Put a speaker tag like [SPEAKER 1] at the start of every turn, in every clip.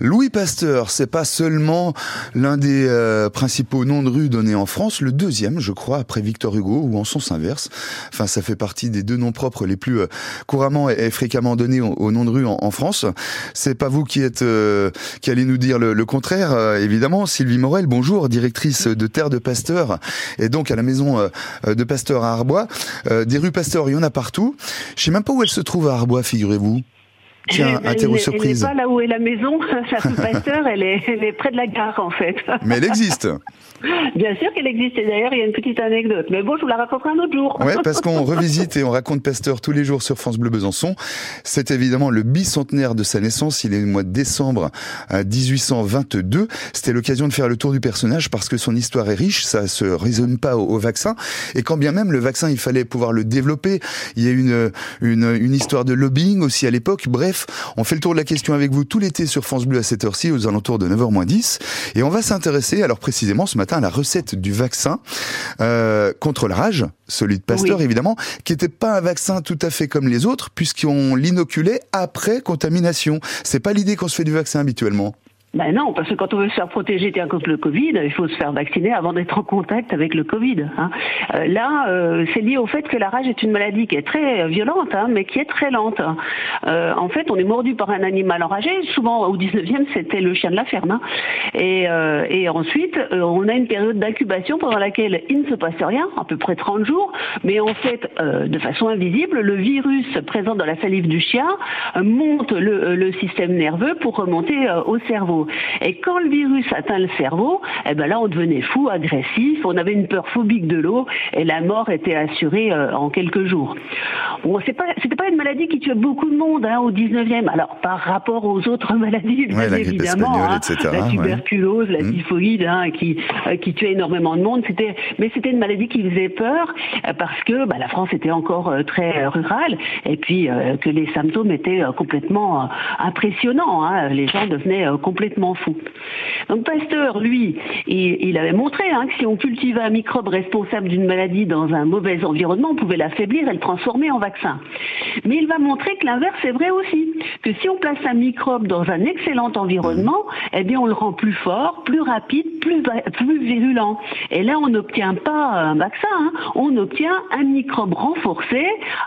[SPEAKER 1] Louis Pasteur, c'est pas seulement l'un des euh, principaux noms de rue donnés en France, le deuxième, je crois, après Victor Hugo ou en sens inverse. Enfin, ça fait partie des deux noms propres les plus euh, couramment et, fréquemment donnés au, nom de rue en, France. C'est pas vous qui êtes euh, qui allez nous dire le, contraire, évidemment. Sylvie Morel, bonjour, directrice de Terre de Pasteur et donc à la maison de Pasteur à Arbois. des rues Pasteur, il y en a partout. Je sais même pas où elle se trouve à Arbois, figurez-vous.
[SPEAKER 2] Tiens, interro surprise. Elle n'est pas là où est la maison, sa Pasteur, elle est, elle est près de la gare en fait.
[SPEAKER 1] Mais elle existe.
[SPEAKER 2] Bien sûr qu'elle existe. Et d'ailleurs, il y a une petite anecdote. Mais bon, je vous la raconterai un autre jour.
[SPEAKER 1] Ouais, parce qu'on revisite et on raconte Pasteur tous les jours sur France Bleu Besançon. C'est évidemment le bicentenaire de sa naissance. Il est le mois de décembre 1822. C'était l'occasion de faire le tour du personnage parce que son histoire est riche. Ça se résonne pas au, vaccin. Et quand bien même le vaccin, il fallait pouvoir le développer. Il y a une, une, une histoire de lobbying aussi à l'époque. Bref, on fait le tour de la question avec vous tout l'été sur France Bleu à cette heure-ci, aux alentours de 9h 10. Et on va s'intéresser, alors précisément ce matin, la recette du vaccin euh, contre la rage, celui de Pasteur évidemment, qui n'était pas un vaccin tout à fait comme les autres, puisqu'on l'inoculait après contamination. C'est pas l'idée qu'on se fait du vaccin habituellement.
[SPEAKER 2] Ben non, parce que quand on veut se faire protéger contre le Covid, il faut se faire vacciner avant d'être en contact avec le Covid. Hein. Euh, là, euh, c'est lié au fait que la rage est une maladie qui est très violente, hein, mais qui est très lente. Euh, en fait, on est mordu par un animal enragé. Souvent, au 19e, c'était le chien de la ferme. Hein. Et, et, ensuite, on a une période d'incubation pendant laquelle il ne se passe rien, à peu près 30 jours, mais en fait, de façon invisible, le virus présent dans la salive du chien monte le, le système nerveux pour remonter au cerveau. Et quand le virus atteint le cerveau, eh ben là, on devenait fou, agressif, on avait une peur phobique de l'eau et la mort était assurée euh, en quelques jours. Bon, c'est pas, c'était pas une maladie qui tuait beaucoup de monde hein, au 19e. Alors, par rapport aux autres maladies, bien évidemment, hein, la tuberculose, la mmh. typhoïde, hein, qui, euh, qui tuait énormément de monde, c'était, mais c'était une maladie qui faisait peur euh, parce que bah, la France était encore très rurale et puis que les symptômes étaient complètement impressionnants. Les gens devenaient complètement fou. Donc Pasteur, lui, il, avait montré hein, que si on cultivait un microbe responsable d'une maladie dans un mauvais environnement, on pouvait l'affaiblir et le transformer en vaccin. Mais il va montrer que l'inverse est vrai aussi, que si on place un microbe dans un excellent environnement, eh bien on le rend plus fort, plus rapide, plus, plus virulent. Et là, on n'obtient pas un vaccin, hein. on obtient un microbe renforcé.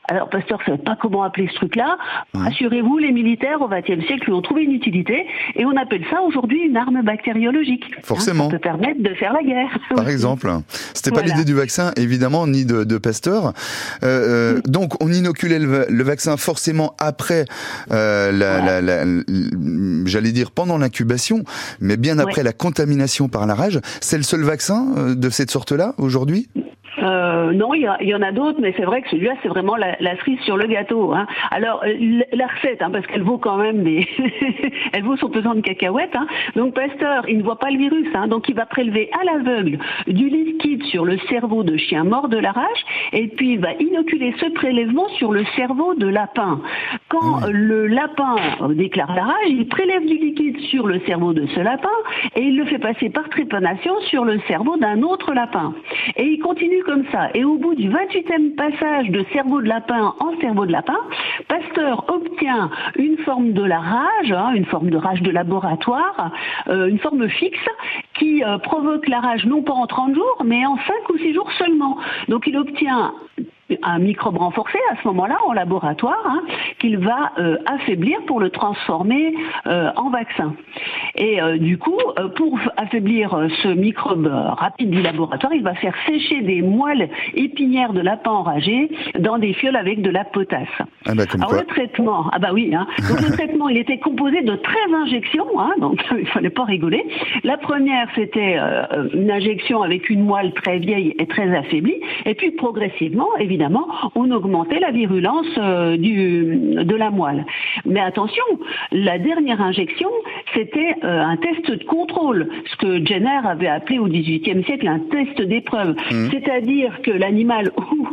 [SPEAKER 2] Alors Pasteur ne savait pas comment appeler ce truc-là. Rassurez-vous, les militaires au XXe siècle lui ont trouvé une utilité et on appelle ça aujourd'hui une arme bactériologique.
[SPEAKER 1] Hein, Forcément.
[SPEAKER 2] ça peut permettre de faire la guerre.
[SPEAKER 1] Par exemple. C'était pas l'idée du vaccin, évidemment, ni de, de Pasteur. Euh, euh, donc, on inoculait le, vaccin forcément après, euh, la, la, j'allais dire pendant l'incubation, mais bien après la contamination par la rage. C'est le seul vaccin de cette sorte-là aujourd'hui?
[SPEAKER 2] Euh, non, il y, en a d'autres, mais c'est vrai que celui-là, c'est vraiment la, la, cerise sur le gâteau. Hein. Alors, euh, la recette, hein, parce qu'elle vaut quand même des... elle vaut son pesant de cacahuètes. Hein. Donc, Pasteur, il ne voit pas le virus, donc il va prélever à l'aveugle du liquide sur le cerveau de chien mort de la rage, et puis il va inoculer ce prélèvement sur le cerveau de lapin. Quand mmh. le lapin déclare la rage, il prélève du liquide sur le cerveau de ce lapin, et il le fait passer par trépanation sur le cerveau d'un autre lapin. Et il continue comme ça. Et au bout du 28e passage de cerveau de lapin en cerveau de lapin, Pasteur obtient une forme de la rage, hein, une forme de rage de laboratoire, euh, une forme fixe qui euh, provoque la rage non pas en 30 jours, mais en 5 ou 6 jours seulement. Donc il obtient un microbe renforcé à ce moment-là en laboratoire hein, qu'il va euh, affaiblir pour le transformer euh, en vaccin. Et euh, du coup, pour affaiblir ce microbe rapide du laboratoire, il va faire sécher des moelles épinières de lapin enragé dans des fioles avec de la potasse.
[SPEAKER 1] Ah bah,
[SPEAKER 2] Alors le traitement, ah bah oui, hein, donc le traitement, il était composé de 13 injections, hein, donc il fallait pas rigoler. La première, c'était une injection avec une moelle très vieille et très affaiblie, et puis progressivement, évidemment on augmentait la virulence euh, de la moelle. Mais attention, la dernière injection, c'était euh, un test de contrôle, ce que Jenner avait appelé au XVIIIe siècle un test d'épreuve. Mmh. C'est-à-dire que l'animal ou,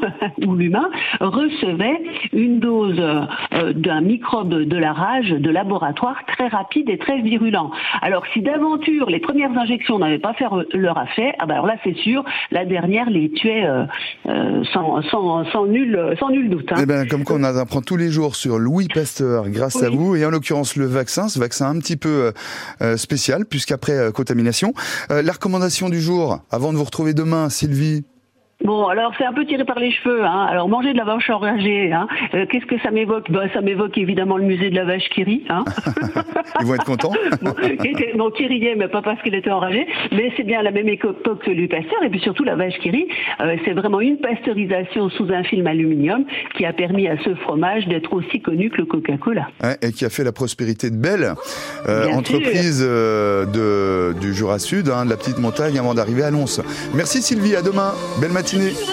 [SPEAKER 2] ou l'humain recevait une dose euh, d'un microbe de la rage de laboratoire très rapide et très virulent. Alors si d'aventure les premières injections n'avaient pas fait leur affaire, ah ben alors là c'est sûr, la dernière les tuait sans, sans sans, sans, nul, sans nul doute. Hein.
[SPEAKER 1] Eh ben, comme qu'on apprend tous les jours sur Louis Pasteur, grâce à vous, et en l'occurrence le vaccin, ce vaccin un petit peu euh, spécial, puisqu'après contamination. la recommandation du jour, avant de vous retrouver demain, Sylvie
[SPEAKER 2] Bon, alors c'est un peu tiré par les cheveux. Hein. Alors manger de la vache enragée, hein. Euh, qu'est-ce que ça m'évoque? Bah, Ça m'évoque évidemment le musée de la vache qui rit. Hein.
[SPEAKER 1] Ils vont être contents.
[SPEAKER 2] bon, qui riait, mais pas parce qu'elle était enragée. Mais c'est bien la même époque que le Pasteur. Et puis surtout, la vache qui rit, euh, c'est vraiment une pasteurisation sous un film aluminium qui a permis à ce fromage d'être aussi connu que le Coca-Cola.
[SPEAKER 1] et qui a fait la prospérité de Belle, euh, entreprise de, du Jura Sud, hein, de la petite montagne, avant d'arriver à Lons. Merci Sylvie, à demain. Belle matinée. continuer.